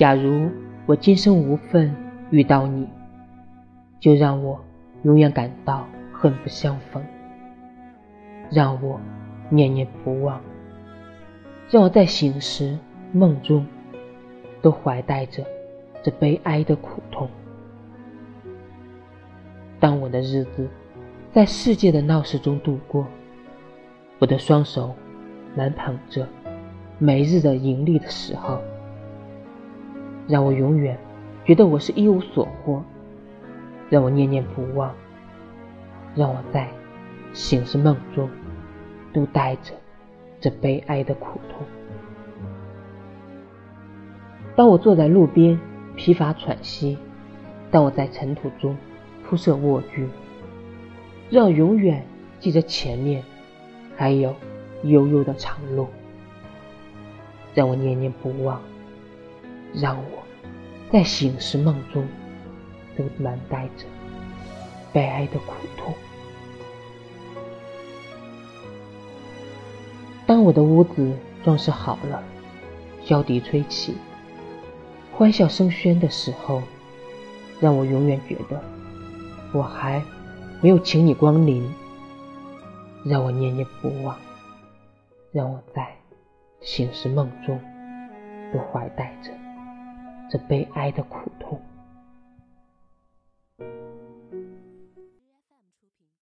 假如我今生无份遇到你，就让我永远感到恨不相逢，让我念念不忘，让我在醒时梦中都怀带着这悲哀的苦痛。当我的日子在世界的闹市中度过，我的双手难捧着每日的盈利的时候，让我永远觉得我是一无所获，让我念念不忘，让我在醒时梦中都带着这悲哀的苦痛。当我坐在路边疲乏喘息，当我在尘土中。铺设卧具，让永远记着前面还有悠悠的长路，让我念念不忘，让我在醒时梦中都满带着悲哀的苦痛。当我的屋子装饰好了，箫笛吹起，欢笑声喧的时候，让我永远觉得。我还没有请你光临，让我念念不忘，让我在醒时梦中都怀带着这悲哀的苦痛。